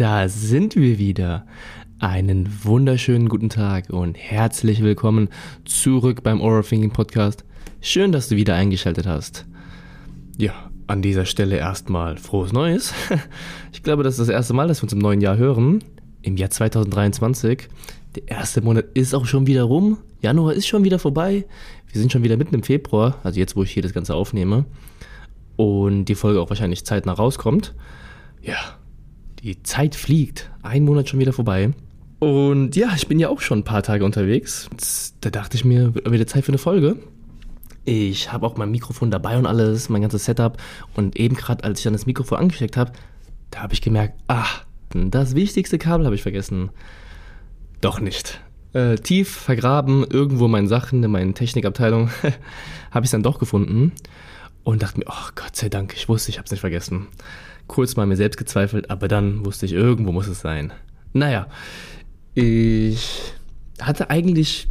Da sind wir wieder. Einen wunderschönen guten Tag und herzlich willkommen zurück beim Oral Thinking Podcast. Schön, dass du wieder eingeschaltet hast. Ja, an dieser Stelle erstmal frohes Neues. Ich glaube, das ist das erste Mal, dass wir uns im neuen Jahr hören. Im Jahr 2023. Der erste Monat ist auch schon wieder rum. Januar ist schon wieder vorbei. Wir sind schon wieder mitten im Februar, also jetzt, wo ich hier das Ganze aufnehme. Und die Folge auch wahrscheinlich zeitnah rauskommt. Ja, die Zeit fliegt. Ein Monat schon wieder vorbei. Und ja, ich bin ja auch schon ein paar Tage unterwegs. Da dachte ich mir, wird wieder Zeit für eine Folge. Ich habe auch mein Mikrofon dabei und alles, mein ganzes Setup. Und eben gerade, als ich dann das Mikrofon angesteckt habe, da habe ich gemerkt, ach, das wichtigste Kabel habe ich vergessen. Doch nicht. Äh, tief vergraben, irgendwo in meinen Sachen, in meinen Technikabteilung, habe ich es dann doch gefunden. Und dachte mir, oh Gott sei Dank, ich wusste, ich habe es nicht vergessen. Kurz mal mir selbst gezweifelt, aber dann wusste ich, irgendwo muss es sein. Naja, ich hatte eigentlich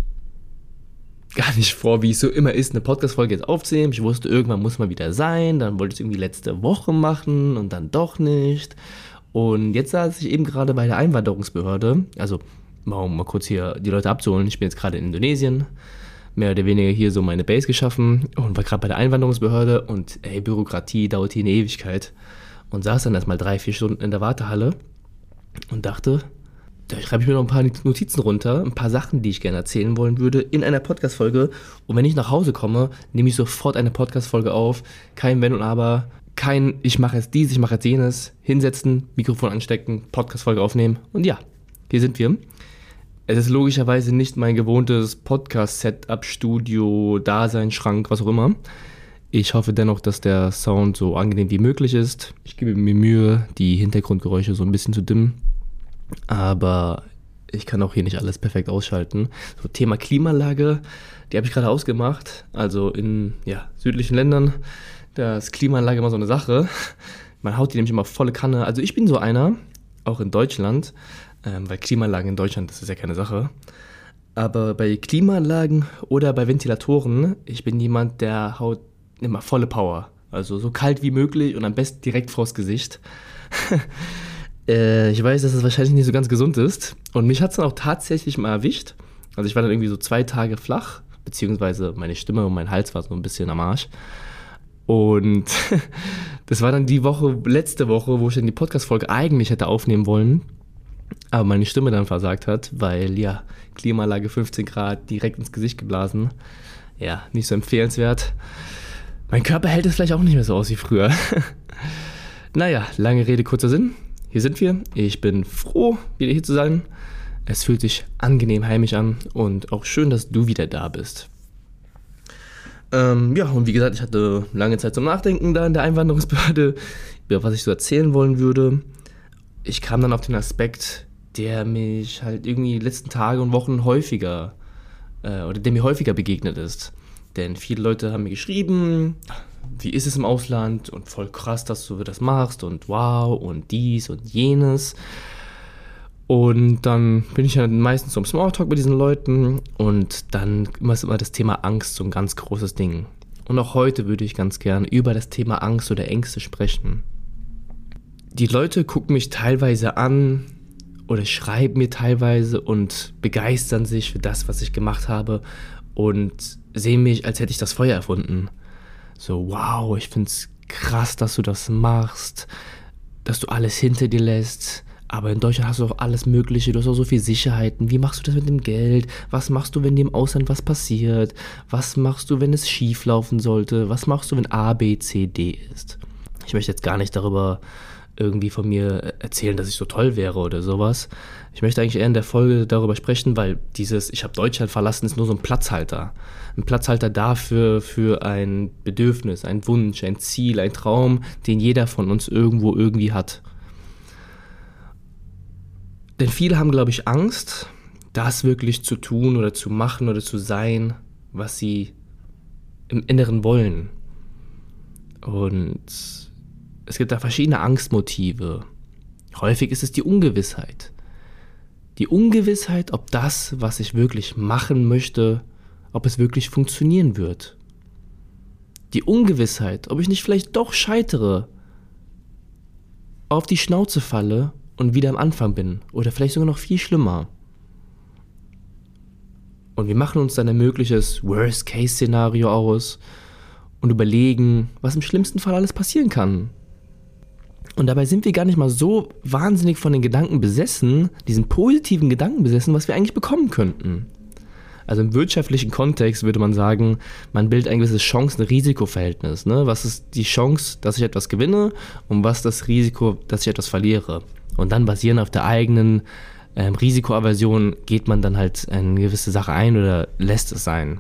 gar nicht vor, wie es so immer ist, eine Podcast-Folge jetzt aufzunehmen. Ich wusste, irgendwann muss mal wieder sein. Dann wollte ich es irgendwie letzte Woche machen und dann doch nicht. Und jetzt saß ich eben gerade bei der Einwanderungsbehörde. Also, um mal kurz hier die Leute abzuholen. Ich bin jetzt gerade in Indonesien. Mehr oder weniger hier so meine Base geschaffen und war gerade bei der Einwanderungsbehörde. Und ey, Bürokratie dauert hier eine Ewigkeit. Und saß dann erstmal drei, vier Stunden in der Wartehalle und dachte, da schreibe ich mir noch ein paar Notizen runter, ein paar Sachen, die ich gerne erzählen wollen würde in einer Podcast-Folge. Und wenn ich nach Hause komme, nehme ich sofort eine Podcast-Folge auf. Kein Wenn und Aber, kein ich mache jetzt dies, ich mache jetzt jenes. Hinsetzen, Mikrofon anstecken, Podcast-Folge aufnehmen. Und ja, hier sind wir. Es ist logischerweise nicht mein gewohntes Podcast-Setup, Studio, Dasein, Schrank, was auch immer. Ich hoffe dennoch, dass der Sound so angenehm wie möglich ist. Ich gebe mir Mühe, die Hintergrundgeräusche so ein bisschen zu dimmen. Aber ich kann auch hier nicht alles perfekt ausschalten. So Thema Klimalage, die habe ich gerade ausgemacht. Also in ja, südlichen Ländern, da ist Klimaanlage immer so eine Sache. Man haut die nämlich immer volle Kanne. Also ich bin so einer, auch in Deutschland, ähm, weil Klimaanlagen in Deutschland, das ist ja keine Sache. Aber bei Klimaanlagen oder bei Ventilatoren, ich bin jemand, der haut immer volle Power. Also so kalt wie möglich und am besten direkt vors Gesicht. Äh, ich weiß, dass es das wahrscheinlich nicht so ganz gesund ist. Und mich hat es dann auch tatsächlich mal erwischt. Also ich war dann irgendwie so zwei Tage flach, beziehungsweise meine Stimme und mein Hals war so ein bisschen am Arsch. Und das war dann die Woche, letzte Woche, wo ich dann die Podcast-Folge eigentlich hätte aufnehmen wollen, aber meine Stimme dann versagt hat, weil ja, Klimaanlage 15 Grad direkt ins Gesicht geblasen. Ja, nicht so empfehlenswert. Mein Körper hält es vielleicht auch nicht mehr so aus wie früher. naja, lange Rede, kurzer Sinn hier sind wir. Ich bin froh, wieder hier zu sein. Es fühlt sich angenehm heimisch an und auch schön, dass du wieder da bist. Ähm, ja, und wie gesagt, ich hatte lange Zeit zum Nachdenken da in der Einwanderungsbehörde, über was ich so erzählen wollen würde. Ich kam dann auf den Aspekt, der mich halt irgendwie die letzten Tage und Wochen häufiger, äh, oder der mir häufiger begegnet ist. Denn viele Leute haben mir geschrieben, wie ist es im Ausland und voll krass, dass du das machst und wow und dies und jenes. Und dann bin ich ja meistens so im Smalltalk mit diesen Leuten und dann ist immer das Thema Angst so ein ganz großes Ding. Und auch heute würde ich ganz gern über das Thema Angst oder Ängste sprechen. Die Leute gucken mich teilweise an oder schreiben mir teilweise und begeistern sich für das, was ich gemacht habe und sehen mich, als hätte ich das Feuer erfunden so, wow, ich find's krass, dass du das machst, dass du alles hinter dir lässt. Aber in Deutschland hast du auch alles Mögliche, du hast auch so viel Sicherheiten. Wie machst du das mit dem Geld? Was machst du, wenn dir im Ausland was passiert? Was machst du, wenn es schief laufen sollte? Was machst du, wenn A, B, C, D ist? Ich möchte jetzt gar nicht darüber irgendwie von mir erzählen, dass ich so toll wäre oder sowas. Ich möchte eigentlich eher in der Folge darüber sprechen, weil dieses Ich habe Deutschland verlassen ist nur so ein Platzhalter. Ein Platzhalter dafür für ein Bedürfnis, ein Wunsch, ein Ziel, ein Traum, den jeder von uns irgendwo irgendwie hat. Denn viele haben, glaube ich, Angst, das wirklich zu tun oder zu machen oder zu sein, was sie im Inneren wollen. Und es gibt da verschiedene Angstmotive. Häufig ist es die Ungewissheit. Die Ungewissheit, ob das, was ich wirklich machen möchte, ob es wirklich funktionieren wird. Die Ungewissheit, ob ich nicht vielleicht doch scheitere. auf die Schnauze falle und wieder am Anfang bin. Oder vielleicht sogar noch viel schlimmer. Und wir machen uns dann ein mögliches Worst-Case-Szenario aus und überlegen, was im schlimmsten Fall alles passieren kann. Und dabei sind wir gar nicht mal so wahnsinnig von den Gedanken besessen, diesen positiven Gedanken besessen, was wir eigentlich bekommen könnten. Also im wirtschaftlichen Kontext würde man sagen, man bildet ein gewisses Chancen-Risiko-Verhältnis. Ne? Was ist die Chance, dass ich etwas gewinne und was das Risiko, dass ich etwas verliere? Und dann basierend auf der eigenen ähm, Risikoaversion geht man dann halt eine gewisse Sache ein oder lässt es sein.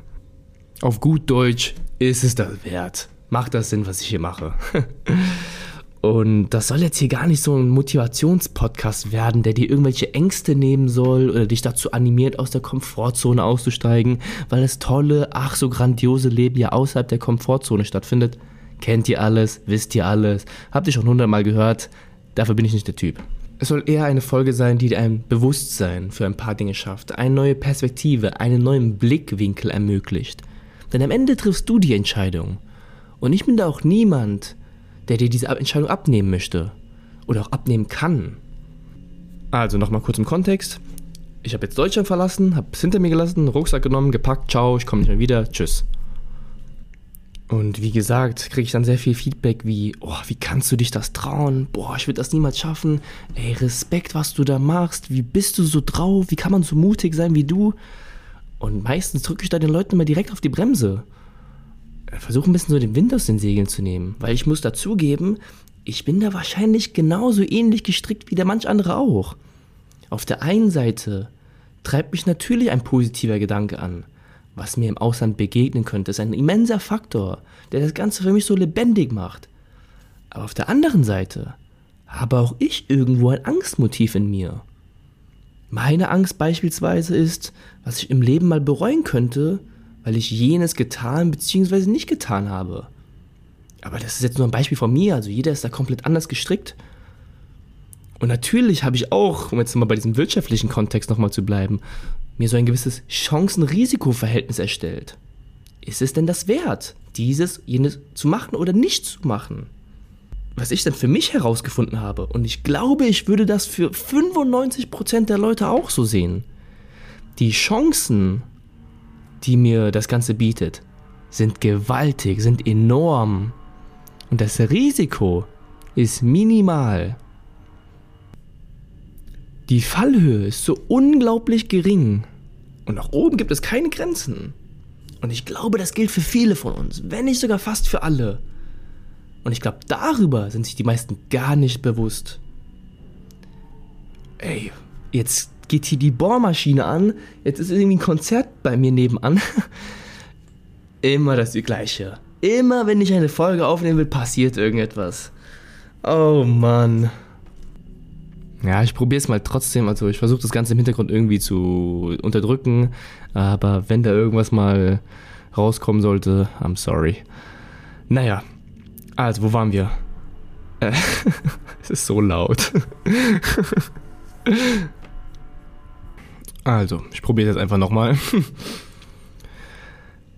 Auf gut Deutsch ist es das wert. Macht das Sinn, was ich hier mache? Und das soll jetzt hier gar nicht so ein Motivationspodcast werden, der dir irgendwelche Ängste nehmen soll oder dich dazu animiert, aus der Komfortzone auszusteigen, weil das tolle, ach so grandiose Leben ja außerhalb der Komfortzone stattfindet. Kennt ihr alles, wisst ihr alles, habt ihr schon hundertmal gehört, dafür bin ich nicht der Typ. Es soll eher eine Folge sein, die dir ein Bewusstsein für ein paar Dinge schafft, eine neue Perspektive, einen neuen Blickwinkel ermöglicht. Denn am Ende triffst du die Entscheidung. Und ich bin da auch niemand, der dir diese Entscheidung abnehmen möchte. Oder auch abnehmen kann. Also nochmal kurz im Kontext. Ich habe jetzt Deutschland verlassen, habe es hinter mir gelassen, Rucksack genommen, gepackt, ciao, ich komme nicht mehr wieder, tschüss. Und wie gesagt, kriege ich dann sehr viel Feedback wie, oh, wie kannst du dich das trauen? Boah, ich würde das niemals schaffen. Ey, Respekt, was du da machst. Wie bist du so drauf? Wie kann man so mutig sein wie du? Und meistens drücke ich da den Leuten immer direkt auf die Bremse. Versuche ein bisschen so den Wind aus den Segeln zu nehmen, weil ich muss dazugeben, ich bin da wahrscheinlich genauso ähnlich gestrickt wie der manch andere auch. Auf der einen Seite treibt mich natürlich ein positiver Gedanke an was mir im Ausland begegnen könnte, ist ein immenser Faktor, der das Ganze für mich so lebendig macht. Aber auf der anderen Seite habe auch ich irgendwo ein Angstmotiv in mir. Meine Angst beispielsweise ist, was ich im Leben mal bereuen könnte, weil ich jenes getan bzw. nicht getan habe. Aber das ist jetzt nur ein Beispiel von mir, also jeder ist da komplett anders gestrickt. Und natürlich habe ich auch, um jetzt mal bei diesem wirtschaftlichen Kontext nochmal zu bleiben, mir so ein gewisses Chancen-Risiko-Verhältnis erstellt. Ist es denn das wert, dieses, jenes zu machen oder nicht zu machen? Was ich dann für mich herausgefunden habe, und ich glaube, ich würde das für 95% der Leute auch so sehen. Die Chancen, die mir das Ganze bietet, sind gewaltig, sind enorm. Und das Risiko ist minimal. Die Fallhöhe ist so unglaublich gering und nach oben gibt es keine Grenzen. Und ich glaube, das gilt für viele von uns, wenn nicht sogar fast für alle. Und ich glaube, darüber sind sich die meisten gar nicht bewusst. Ey, jetzt geht hier die Bohrmaschine an, jetzt ist irgendwie ein Konzert bei mir nebenan. Immer das Gleiche. Immer wenn ich eine Folge aufnehmen will, passiert irgendetwas. Oh Mann. Ja, ich probiere es mal trotzdem. Also ich versuche das Ganze im Hintergrund irgendwie zu unterdrücken. Aber wenn da irgendwas mal rauskommen sollte, I'm sorry. Naja, also wo waren wir? Äh, es ist so laut. also, ich probiere es jetzt einfach nochmal.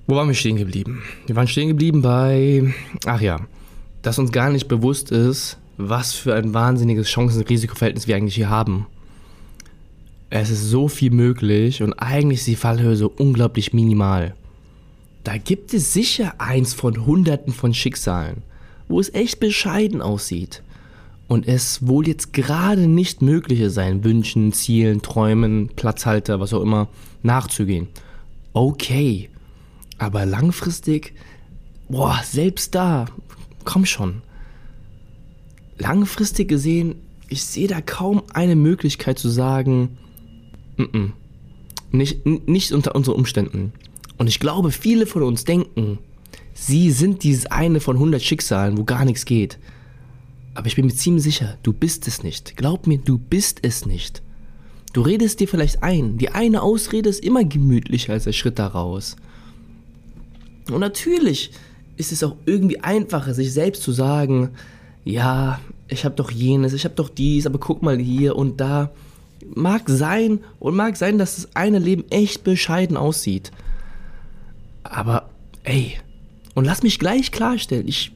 wo waren wir stehen geblieben? Wir waren stehen geblieben bei... Ach ja, dass uns gar nicht bewusst ist, was für ein wahnsinniges Chancen-Risikoverhältnis wir eigentlich hier haben. Es ist so viel möglich und eigentlich ist die Fallhöhe so unglaublich minimal. Da gibt es sicher eins von hunderten von Schicksalen, wo es echt bescheiden aussieht und es wohl jetzt gerade nicht möglich ist, seinen Wünschen, Zielen, Träumen, Platzhalter, was auch immer, nachzugehen. Okay, aber langfristig, boah, selbst da, komm schon langfristig gesehen, ich sehe da kaum eine Möglichkeit zu sagen, n -n, nicht, nicht unter unseren Umständen. Und ich glaube, viele von uns denken, sie sind dieses eine von 100 Schicksalen, wo gar nichts geht. Aber ich bin mir ziemlich sicher, du bist es nicht. Glaub mir, du bist es nicht. Du redest dir vielleicht ein. Die eine Ausrede ist immer gemütlicher als der Schritt daraus. Und natürlich ist es auch irgendwie einfacher, sich selbst zu sagen, ja, ich habe doch jenes, ich habe doch dies, aber guck mal hier und da. Mag sein und mag sein, dass das eine Leben echt bescheiden aussieht. Aber, ey, und lass mich gleich klarstellen, ich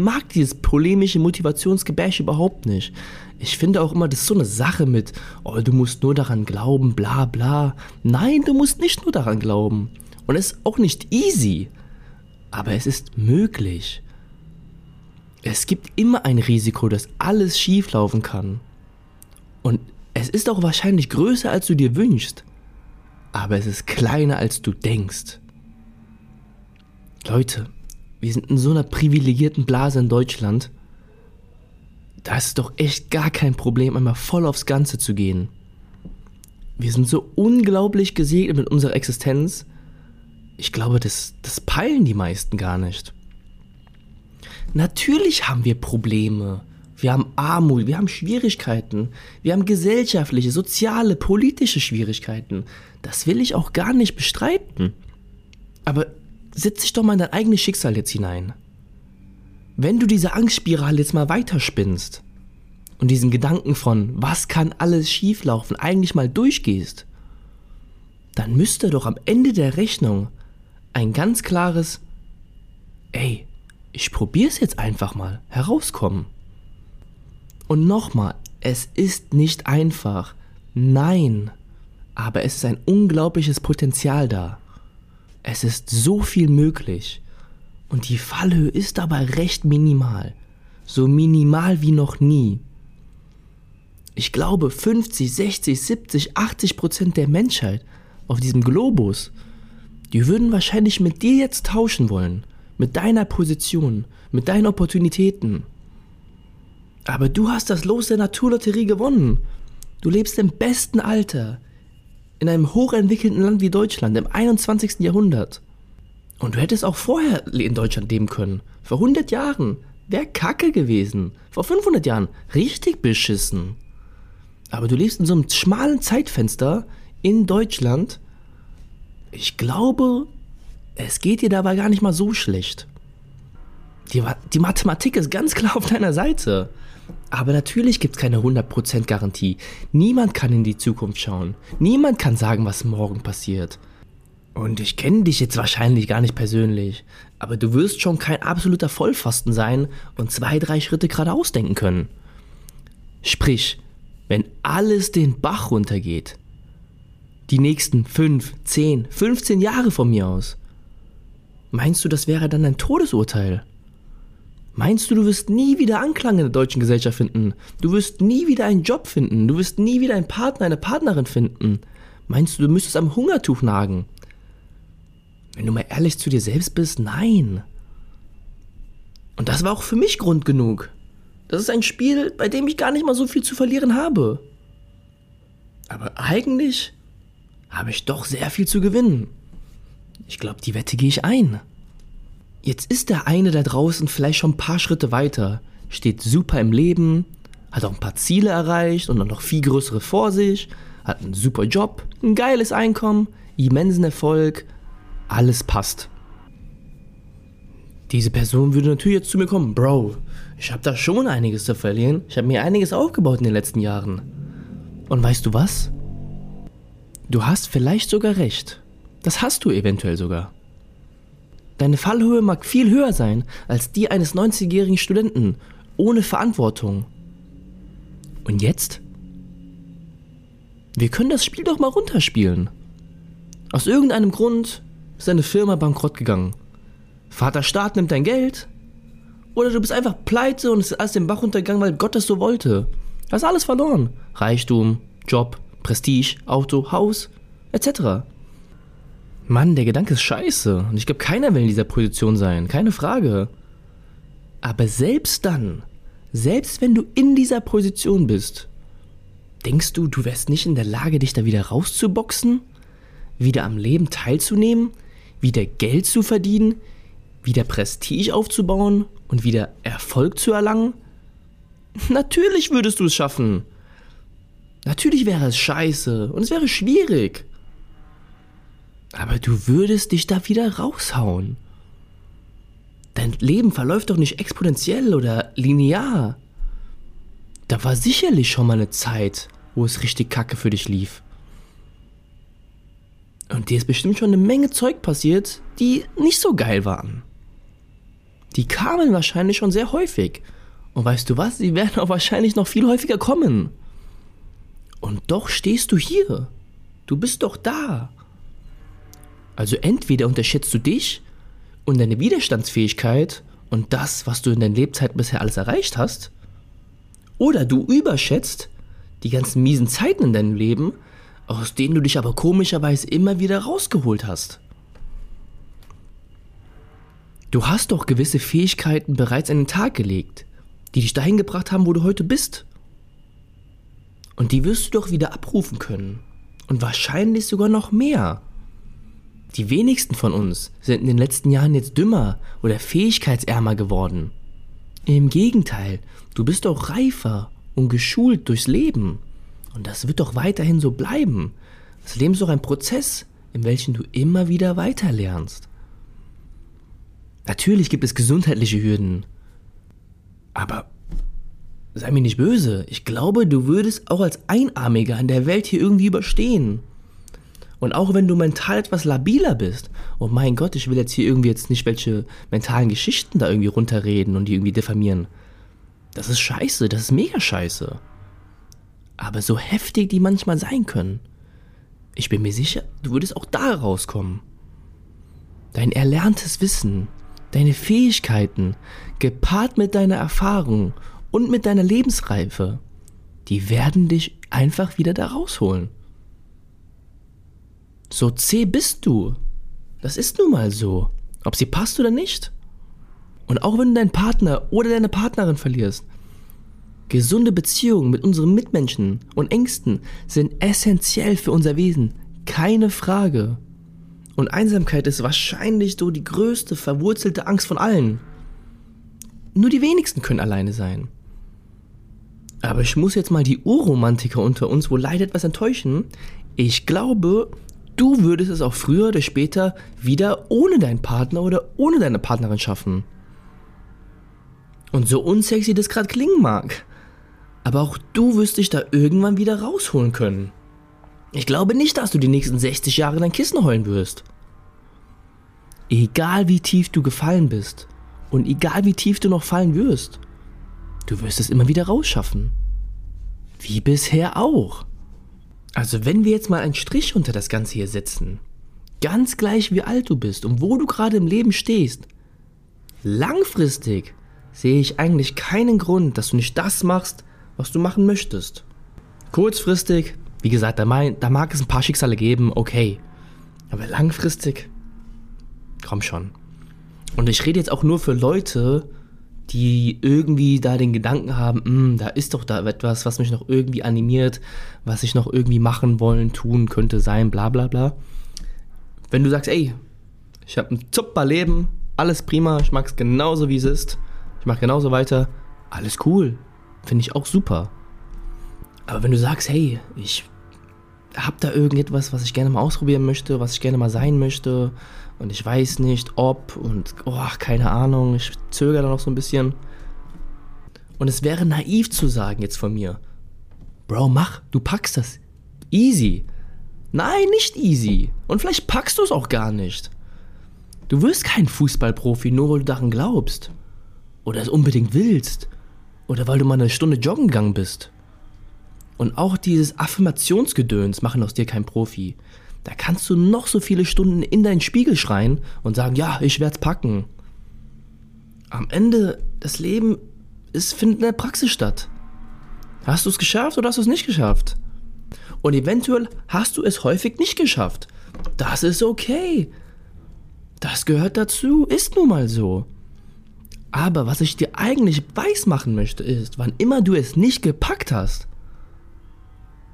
mag dieses polemische Motivationsgebäsch überhaupt nicht. Ich finde auch immer, das ist so eine Sache mit, oh, du musst nur daran glauben, bla bla. Nein, du musst nicht nur daran glauben. Und es ist auch nicht easy. Aber es ist möglich. Es gibt immer ein Risiko, dass alles schieflaufen kann. Und es ist auch wahrscheinlich größer, als du dir wünschst. Aber es ist kleiner, als du denkst. Leute, wir sind in so einer privilegierten Blase in Deutschland. Da ist doch echt gar kein Problem, einmal voll aufs Ganze zu gehen. Wir sind so unglaublich gesegnet mit unserer Existenz. Ich glaube, das, das peilen die meisten gar nicht. Natürlich haben wir Probleme. Wir haben Armut, wir haben Schwierigkeiten, wir haben gesellschaftliche, soziale, politische Schwierigkeiten. Das will ich auch gar nicht bestreiten. Aber setz dich doch mal in dein eigenes Schicksal jetzt hinein. Wenn du diese Angstspirale jetzt mal weiterspinnst und diesen Gedanken von, was kann alles schieflaufen, eigentlich mal durchgehst, dann müsste doch am Ende der Rechnung ein ganz klares, ey, ich probier's jetzt einfach mal, herauskommen. Und nochmal, es ist nicht einfach. Nein. Aber es ist ein unglaubliches Potenzial da. Es ist so viel möglich. Und die Fallhöhe ist dabei recht minimal. So minimal wie noch nie. Ich glaube, 50, 60, 70, 80 Prozent der Menschheit auf diesem Globus, die würden wahrscheinlich mit dir jetzt tauschen wollen. Mit deiner Position, mit deinen Opportunitäten. Aber du hast das Los der Naturlotterie gewonnen. Du lebst im besten Alter, in einem hochentwickelten Land wie Deutschland im 21. Jahrhundert. Und du hättest auch vorher in Deutschland leben können. Vor 100 Jahren. Wäre kacke gewesen. Vor 500 Jahren. Richtig beschissen. Aber du lebst in so einem schmalen Zeitfenster in Deutschland. Ich glaube, es geht dir dabei gar nicht mal so schlecht. Die, die Mathematik ist ganz klar auf deiner Seite. Aber natürlich gibt es keine 100% Garantie. Niemand kann in die Zukunft schauen. Niemand kann sagen, was morgen passiert. Und ich kenne dich jetzt wahrscheinlich gar nicht persönlich, aber du wirst schon kein absoluter Vollfasten sein und zwei, drei Schritte geradeaus denken können. Sprich, wenn alles den Bach runtergeht, die nächsten 5, 10, 15 Jahre von mir aus, meinst du, das wäre dann ein Todesurteil? Meinst du, du wirst nie wieder Anklang in der deutschen Gesellschaft finden? Du wirst nie wieder einen Job finden? Du wirst nie wieder einen Partner, eine Partnerin finden? Meinst du, du müsstest am Hungertuch nagen? Wenn du mal ehrlich zu dir selbst bist, nein. Und das war auch für mich Grund genug. Das ist ein Spiel, bei dem ich gar nicht mal so viel zu verlieren habe. Aber eigentlich habe ich doch sehr viel zu gewinnen. Ich glaube, die Wette gehe ich ein. Jetzt ist der eine da draußen vielleicht schon ein paar Schritte weiter, steht super im Leben, hat auch ein paar Ziele erreicht und noch viel größere vor sich, hat einen super Job, ein geiles Einkommen, immensen Erfolg, alles passt. Diese Person würde natürlich jetzt zu mir kommen, Bro, ich habe da schon einiges zu verlieren, ich habe mir einiges aufgebaut in den letzten Jahren. Und weißt du was? Du hast vielleicht sogar recht. Das hast du eventuell sogar. Deine Fallhöhe mag viel höher sein als die eines 90-jährigen Studenten, ohne Verantwortung. Und jetzt? Wir können das Spiel doch mal runterspielen. Aus irgendeinem Grund ist deine Firma bankrott gegangen. Vater Staat nimmt dein Geld. Oder du bist einfach pleite und es ist alles den Bach runtergegangen, weil Gott das so wollte. Du hast alles verloren. Reichtum, Job, Prestige, Auto, Haus, etc. Mann, der Gedanke ist scheiße. Und ich glaube, keiner will in dieser Position sein. Keine Frage. Aber selbst dann, selbst wenn du in dieser Position bist, denkst du, du wärst nicht in der Lage, dich da wieder rauszuboxen? Wieder am Leben teilzunehmen? Wieder Geld zu verdienen? Wieder Prestige aufzubauen? Und wieder Erfolg zu erlangen? Natürlich würdest du es schaffen. Natürlich wäre es scheiße und es wäre schwierig. Aber du würdest dich da wieder raushauen. Dein Leben verläuft doch nicht exponentiell oder linear. Da war sicherlich schon mal eine Zeit, wo es richtig kacke für dich lief. Und dir ist bestimmt schon eine Menge Zeug passiert, die nicht so geil waren. Die kamen wahrscheinlich schon sehr häufig. Und weißt du was? Sie werden auch wahrscheinlich noch viel häufiger kommen. Und doch stehst du hier. Du bist doch da. Also entweder unterschätzt du dich und deine Widerstandsfähigkeit und das, was du in deiner Lebzeit bisher alles erreicht hast, oder du überschätzt die ganzen miesen Zeiten in deinem Leben, aus denen du dich aber komischerweise immer wieder rausgeholt hast. Du hast doch gewisse Fähigkeiten bereits an den Tag gelegt, die dich dahin gebracht haben, wo du heute bist. Und die wirst du doch wieder abrufen können. Und wahrscheinlich sogar noch mehr. Die wenigsten von uns sind in den letzten Jahren jetzt dümmer oder fähigkeitsärmer geworden. Im Gegenteil, du bist doch reifer und geschult durchs Leben. Und das wird doch weiterhin so bleiben. Das Leben ist doch ein Prozess, in welchem du immer wieder weiterlernst. Natürlich gibt es gesundheitliche Hürden. Aber sei mir nicht böse. Ich glaube, du würdest auch als Einarmiger in der Welt hier irgendwie überstehen. Und auch wenn du mental etwas labiler bist, oh mein Gott, ich will jetzt hier irgendwie jetzt nicht welche mentalen Geschichten da irgendwie runterreden und die irgendwie diffamieren. Das ist scheiße, das ist mega scheiße. Aber so heftig die manchmal sein können, ich bin mir sicher, du würdest auch da rauskommen. Dein erlerntes Wissen, deine Fähigkeiten, gepaart mit deiner Erfahrung und mit deiner Lebensreife, die werden dich einfach wieder da rausholen. So zäh bist du. Das ist nun mal so. Ob sie passt oder nicht. Und auch wenn du deinen Partner oder deine Partnerin verlierst, gesunde Beziehungen mit unseren Mitmenschen und Ängsten sind essentiell für unser Wesen. Keine Frage. Und Einsamkeit ist wahrscheinlich so die größte verwurzelte Angst von allen. Nur die wenigsten können alleine sein. Aber ich muss jetzt mal die Urromantiker unter uns wohl leider etwas enttäuschen. Ich glaube, du würdest es auch früher oder später wieder ohne deinen Partner oder ohne deine Partnerin schaffen. Und so unsexy das gerade klingen mag. Aber auch du wirst dich da irgendwann wieder rausholen können. Ich glaube nicht, dass du die nächsten 60 Jahre dein Kissen heulen wirst. Egal wie tief du gefallen bist und egal wie tief du noch fallen wirst, du wirst es immer wieder rausschaffen. Wie bisher auch. Also wenn wir jetzt mal einen Strich unter das Ganze hier setzen, ganz gleich wie alt du bist und wo du gerade im Leben stehst, langfristig sehe ich eigentlich keinen Grund, dass du nicht das machst, was du machen möchtest. Kurzfristig, wie gesagt, da, mein, da mag es ein paar Schicksale geben, okay. Aber langfristig, komm schon. Und ich rede jetzt auch nur für Leute, die irgendwie da den Gedanken haben, hm, da ist doch da etwas, was mich noch irgendwie animiert, was ich noch irgendwie machen wollen, tun könnte, sein, bla bla bla. Wenn du sagst, ey, ich habe ein super Leben, alles prima, ich mag es genauso wie es ist, ich mache genauso weiter, alles cool, finde ich auch super. Aber wenn du sagst, hey, ich habe da irgendetwas, was ich gerne mal ausprobieren möchte, was ich gerne mal sein möchte, und ich weiß nicht, ob und oh, keine Ahnung, ich zögere da noch so ein bisschen. Und es wäre naiv zu sagen jetzt von mir, Bro, mach, du packst das. Easy. Nein, nicht easy. Und vielleicht packst du es auch gar nicht. Du wirst kein Fußballprofi, nur weil du daran glaubst. Oder es unbedingt willst. Oder weil du mal eine Stunde joggen gegangen bist. Und auch dieses Affirmationsgedöns machen aus dir kein Profi. Da kannst du noch so viele Stunden in deinen Spiegel schreien und sagen, ja, ich werde es packen. Am Ende, das Leben es findet in der Praxis statt. Hast du es geschafft oder hast du es nicht geschafft? Und eventuell hast du es häufig nicht geschafft. Das ist okay. Das gehört dazu, ist nun mal so. Aber was ich dir eigentlich weiß machen möchte, ist, wann immer du es nicht gepackt hast,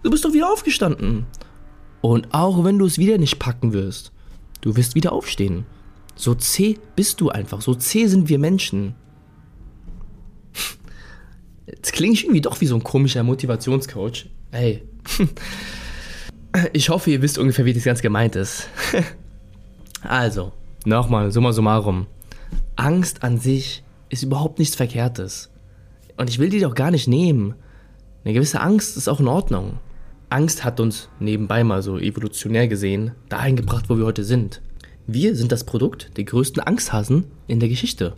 du bist doch wieder aufgestanden. Und auch wenn du es wieder nicht packen wirst, du wirst wieder aufstehen. So zäh bist du einfach, so zäh sind wir Menschen. Jetzt klinge ich irgendwie doch wie so ein komischer Motivationscoach. Ey. Ich hoffe, ihr wisst ungefähr, wie das ganz gemeint ist. Also, nochmal, summa summarum. Angst an sich ist überhaupt nichts Verkehrtes. Und ich will die doch gar nicht nehmen. Eine gewisse Angst ist auch in Ordnung. Angst hat uns nebenbei mal so evolutionär gesehen dahin gebracht, wo wir heute sind. Wir sind das Produkt der größten Angsthasen in der Geschichte.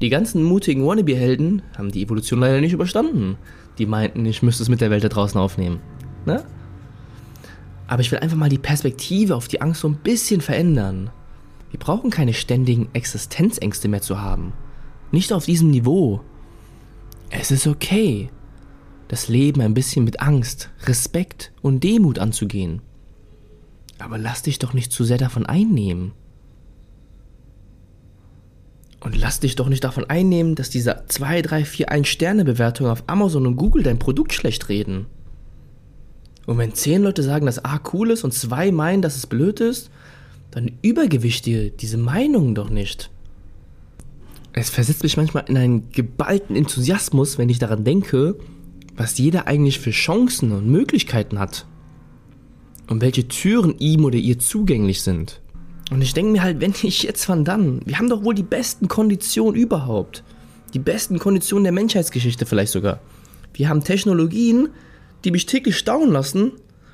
Die ganzen mutigen Wannabe-Helden haben die Evolution leider nicht überstanden. Die meinten, ich müsste es mit der Welt da draußen aufnehmen. Ne? Aber ich will einfach mal die Perspektive auf die Angst so ein bisschen verändern. Wir brauchen keine ständigen Existenzängste mehr zu haben. Nicht auf diesem Niveau. Es ist okay, das Leben ein bisschen mit Angst, Respekt und Demut anzugehen. Aber lass dich doch nicht zu sehr davon einnehmen. Und lass dich doch nicht davon einnehmen, dass diese 2, 3, 4, 1 Sterne Bewertungen auf Amazon und Google dein Produkt schlecht reden. Und wenn 10 Leute sagen, dass A cool ist und 2 meinen, dass es blöd ist, dann übergewichtige diese Meinungen doch nicht. Es versetzt mich manchmal in einen geballten Enthusiasmus, wenn ich daran denke, was jeder eigentlich für Chancen und Möglichkeiten hat. Und welche Türen ihm oder ihr zugänglich sind. Und ich denke mir halt, wenn ich jetzt von dann, wir haben doch wohl die besten Konditionen überhaupt. Die besten Konditionen der Menschheitsgeschichte vielleicht sogar. Wir haben Technologien, die mich täglich staunen lassen,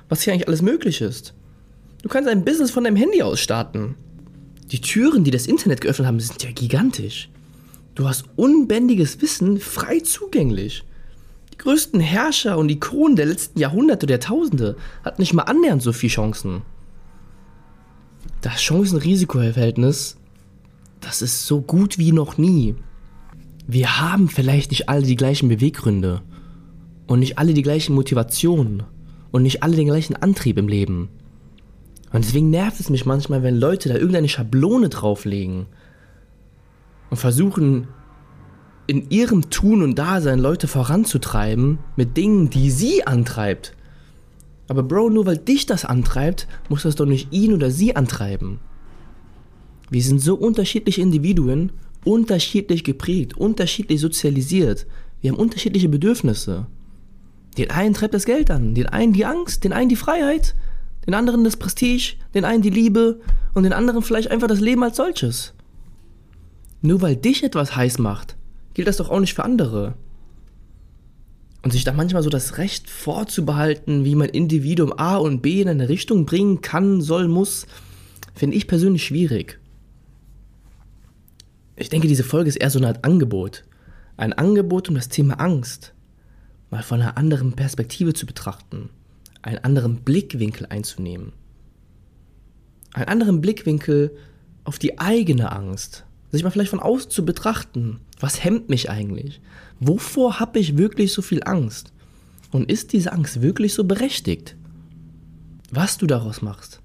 was hier eigentlich alles möglich ist. Du kannst ein Business von deinem Handy aus starten. Die Türen, die das Internet geöffnet haben, sind ja gigantisch. Du hast unbändiges Wissen frei zugänglich. Größten Herrscher und Ikonen der letzten Jahrhunderte, der Tausende, hatten nicht mal annähernd so viele Chancen das Chancen-Risiko-Verhältnis, das ist so gut wie noch nie. Wir haben vielleicht nicht alle die gleichen Beweggründe und nicht alle die gleichen Motivationen und nicht alle den gleichen Antrieb im Leben. Und deswegen nervt es mich manchmal, wenn Leute da irgendeine Schablone drauflegen und versuchen, in ihrem Tun und Dasein Leute voranzutreiben mit Dingen, die sie antreibt. Aber Bro, nur weil dich das antreibt, muss das doch nicht ihn oder sie antreiben. Wir sind so unterschiedliche Individuen, unterschiedlich geprägt, unterschiedlich sozialisiert. Wir haben unterschiedliche Bedürfnisse. Den einen treibt das Geld an, den einen die Angst, den einen die Freiheit, den anderen das Prestige, den einen die Liebe und den anderen vielleicht einfach das Leben als solches. Nur weil dich etwas heiß macht, gilt das doch auch nicht für andere. Und sich da manchmal so das Recht vorzubehalten, wie man Individuum A und B in eine Richtung bringen kann, soll, muss, finde ich persönlich schwierig. Ich denke, diese Folge ist eher so eine Art Angebot. Ein Angebot, um das Thema Angst mal von einer anderen Perspektive zu betrachten, einen anderen Blickwinkel einzunehmen. Einen anderen Blickwinkel auf die eigene Angst, sich mal vielleicht von außen zu betrachten. Was hemmt mich eigentlich? Wovor habe ich wirklich so viel Angst? Und ist diese Angst wirklich so berechtigt? Was du daraus machst,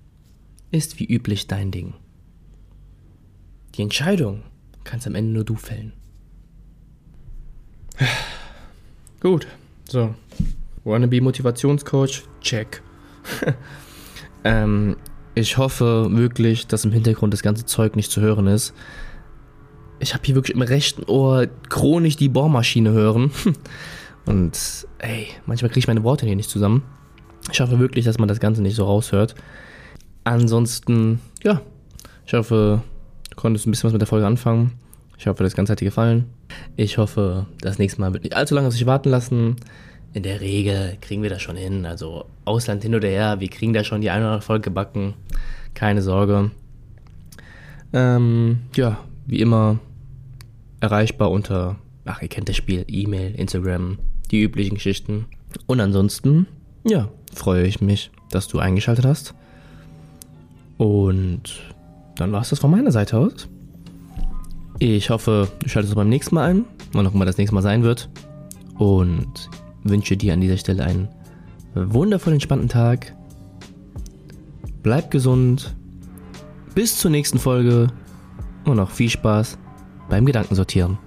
ist wie üblich dein Ding. Die Entscheidung kannst am Ende nur du fällen. Gut, so. Wannabe Motivationscoach, check. ähm, ich hoffe wirklich, dass im Hintergrund das ganze Zeug nicht zu hören ist ich habe hier wirklich im rechten Ohr chronisch die Bohrmaschine hören. Und ey, manchmal kriege ich meine Worte hier nicht zusammen. Ich hoffe wirklich, dass man das Ganze nicht so raushört. Ansonsten, ja, ich hoffe, du konntest ein bisschen was mit der Folge anfangen. Ich hoffe, das Ganze hat dir gefallen. Ich hoffe, das nächste Mal wird nicht allzu lange auf sich warten lassen. In der Regel kriegen wir das schon hin. Also Ausland hin oder her, wir kriegen da schon die eine oder andere Folge gebacken. Keine Sorge. Ähm, ja, wie immer erreichbar unter, ach, ihr kennt das Spiel, E-Mail, Instagram, die üblichen Geschichten. Und ansonsten, ja, freue ich mich, dass du eingeschaltet hast. Und dann war es das von meiner Seite aus. Ich hoffe, du schaltest beim nächsten Mal ein, wann auch immer das nächste Mal sein wird. Und wünsche dir an dieser Stelle einen wundervollen, entspannten Tag. Bleib gesund. Bis zur nächsten Folge und noch viel Spaß beim Gedankensortieren.